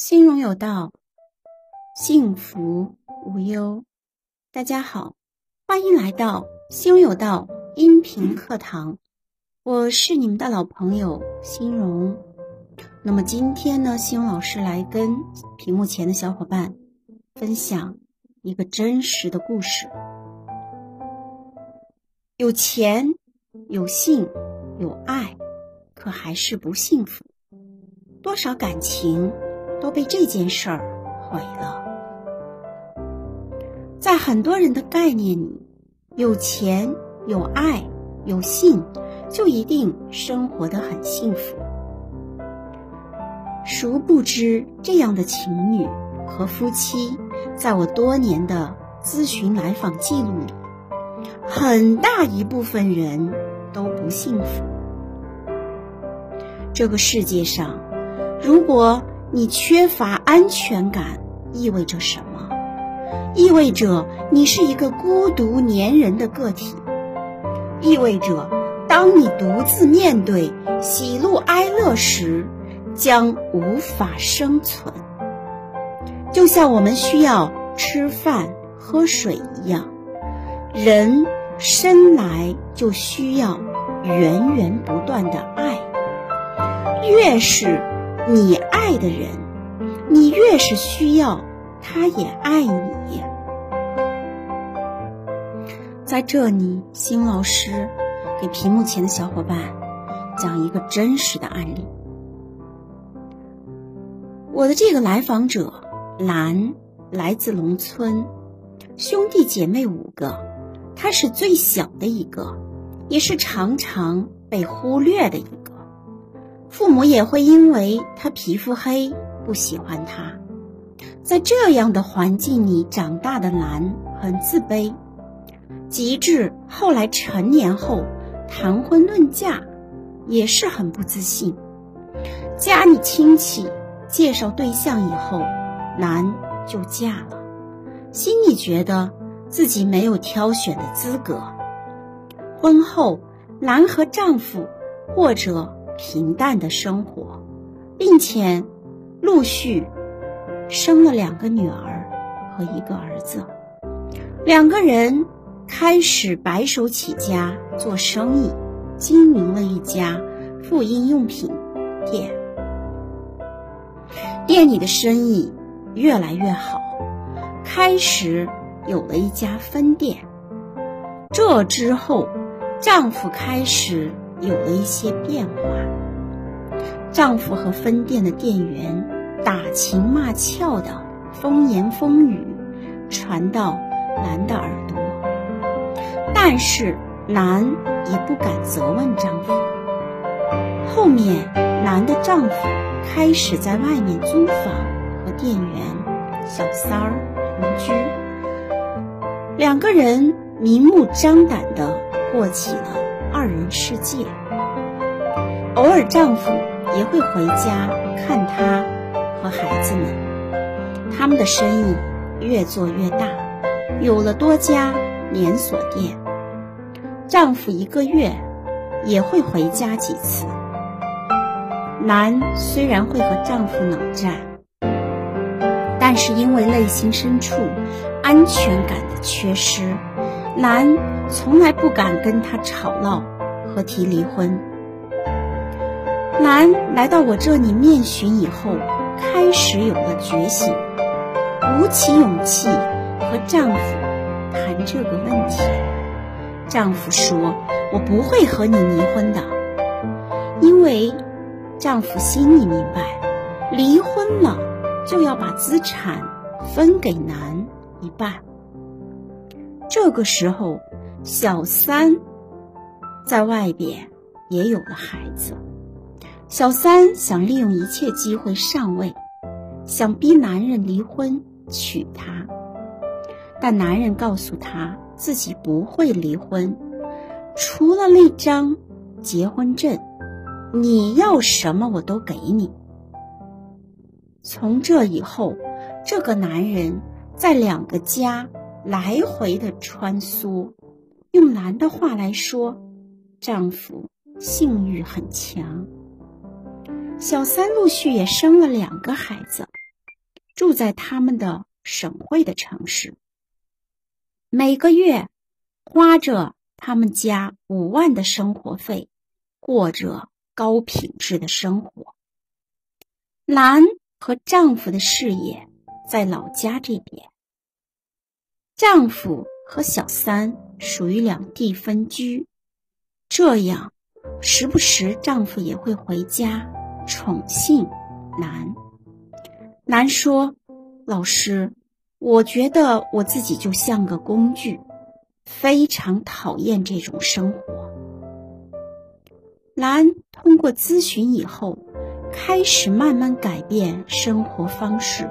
心荣有道，幸福无忧。大家好，欢迎来到心荣有道音频课堂，我是你们的老朋友心荣。那么今天呢，心荣老师来跟屏幕前的小伙伴分享一个真实的故事：有钱、有性、有爱，可还是不幸福。多少感情？都被这件事儿毁了。在很多人的概念里，有钱、有爱、有性，就一定生活的很幸福。殊不知，这样的情侣和夫妻，在我多年的咨询来访记录里，很大一部分人都不幸福。这个世界上，如果你缺乏安全感意味着什么？意味着你是一个孤独粘人的个体，意味着当你独自面对喜怒哀乐时，将无法生存。就像我们需要吃饭喝水一样，人生来就需要源源不断的爱，越是。你爱的人，你越是需要，他也爱你。在这里，新老师给屏幕前的小伙伴讲一个真实的案例。我的这个来访者兰来自农村，兄弟姐妹五个，他是最小的一个，也是常常被忽略的一个。父母也会因为他皮肤黑不喜欢他，在这样的环境里长大的兰很自卑，极致后来成年后谈婚论嫁也是很不自信。家里亲戚介绍对象以后，兰就嫁了，心里觉得自己没有挑选的资格。婚后，兰和丈夫过着。平淡的生活，并且陆续生了两个女儿和一个儿子。两个人开始白手起家做生意，经营了一家妇婴用品店。店里的生意越来越好，开始有了一家分店。这之后，丈夫开始。有了一些变化，丈夫和分店的店员打情骂俏的风言风语传到兰的耳朵，但是兰也不敢责问丈夫。后面，兰的丈夫开始在外面租房和店员、小三儿同居，两个人明目张胆的过起了。二人世界，偶尔丈夫也会回家看她和孩子们。他们的生意越做越大，有了多家连锁店。丈夫一个月也会回家几次。兰虽然会和丈夫冷战，但是因为内心深处安全感的缺失。兰从来不敢跟他吵闹和提离婚。兰来到我这里面询以后，开始有了觉醒，鼓起勇气和丈夫谈这个问题。丈夫说：“我不会和你离婚的，因为丈夫心里明白，离婚了就要把资产分给男一半。”这个时候，小三在外边也有了孩子。小三想利用一切机会上位，想逼男人离婚娶她。但男人告诉她自己不会离婚，除了那张结婚证，你要什么我都给你。从这以后，这个男人在两个家。来回的穿梭，用男的话来说，丈夫性欲很强。小三陆续也生了两个孩子，住在他们的省会的城市，每个月花着他们家五万的生活费，过着高品质的生活。兰和丈夫的事业在老家这边，丈夫和小三属于两地分居，这样时不时丈夫也会回家宠幸兰。兰说：“老师，我觉得我自己就像个工具，非常讨厌这种生活。”兰通过咨询以后，开始慢慢改变生活方式。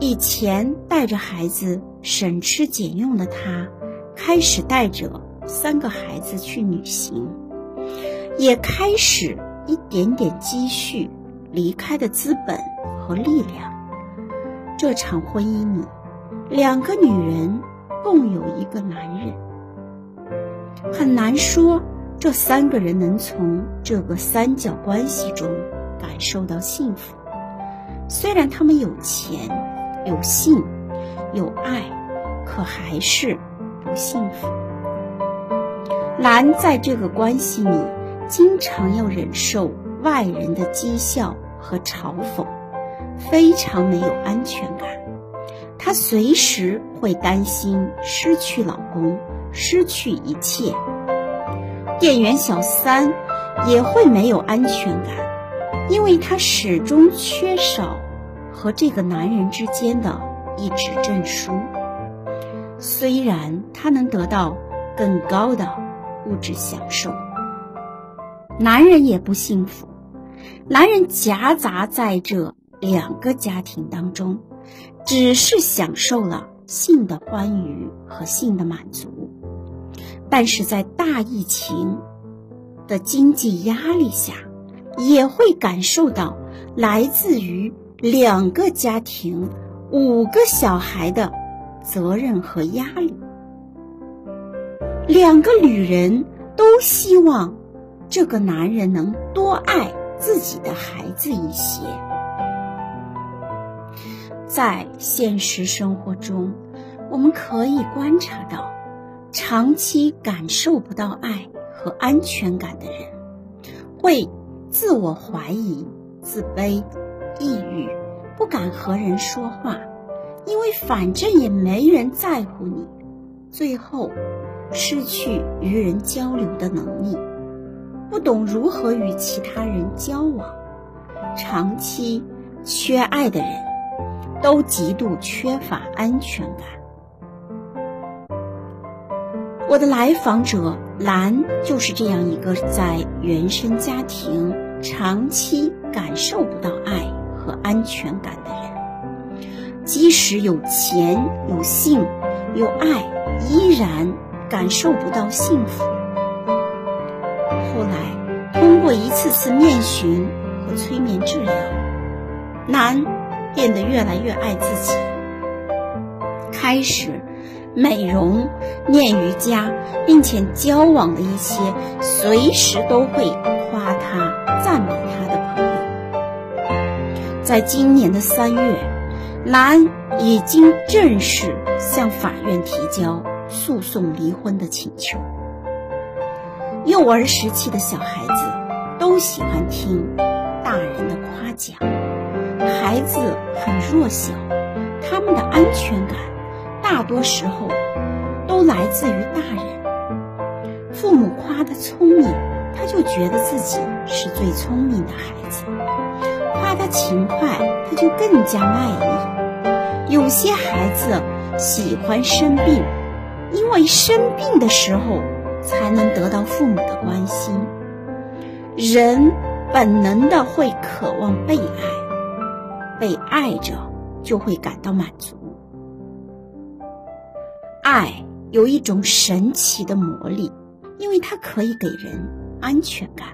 以前带着孩子省吃俭用的她，开始带着三个孩子去旅行，也开始一点点积蓄离开的资本。和力量，这场婚姻里，两个女人共有一个男人，很难说这三个人能从这个三角关系中感受到幸福。虽然他们有钱、有性、有爱，可还是不幸福。兰在这个关系里，经常要忍受外人的讥笑和嘲讽。非常没有安全感，她随时会担心失去老公，失去一切。店员小三也会没有安全感，因为她始终缺少和这个男人之间的一纸证书。虽然她能得到更高的物质享受，男人也不幸福。男人夹杂在这。两个家庭当中，只是享受了性的欢愉和性的满足，但是在大疫情的经济压力下，也会感受到来自于两个家庭、五个小孩的责任和压力。两个女人都希望这个男人能多爱自己的孩子一些。在现实生活中，我们可以观察到，长期感受不到爱和安全感的人，会自我怀疑、自卑、抑郁，不敢和人说话，因为反正也没人在乎你，最后失去与人交流的能力，不懂如何与其他人交往，长期缺爱的人。都极度缺乏安全感。我的来访者兰就是这样一个在原生家庭长期感受不到爱和安全感的人，即使有钱、有性、有爱，依然感受不到幸福。后来，通过一次次面询和催眠治疗，兰。变得越来越爱自己，开始美容、练瑜伽，并且交往了一些随时都会夸他、赞美他的朋友。在今年的三月，兰已经正式向法院提交诉讼离婚的请求。幼儿时期的小孩子都喜欢听大人的夸奖。孩子很弱小，他们的安全感大多时候都来自于大人。父母夸他聪明，他就觉得自己是最聪明的孩子；夸他勤快，他就更加卖力。有些孩子喜欢生病，因为生病的时候才能得到父母的关心。人本能的会渴望被爱。被爱着，就会感到满足。爱有一种神奇的魔力，因为它可以给人安全感。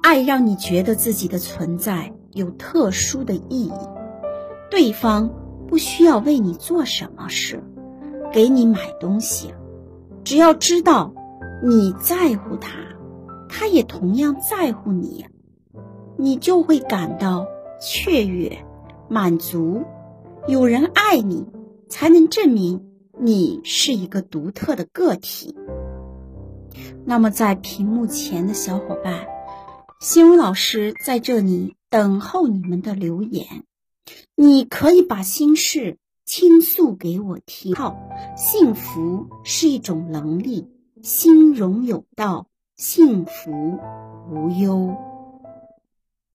爱让你觉得自己的存在有特殊的意义，对方不需要为你做什么事，给你买东西，只要知道你在乎他，他也同样在乎你。你就会感到雀跃、满足。有人爱你，才能证明你是一个独特的个体。那么，在屏幕前的小伙伴，新荣老师在这里等候你们的留言。你可以把心事倾诉给我听。好，幸福是一种能力，心容有道，幸福无忧。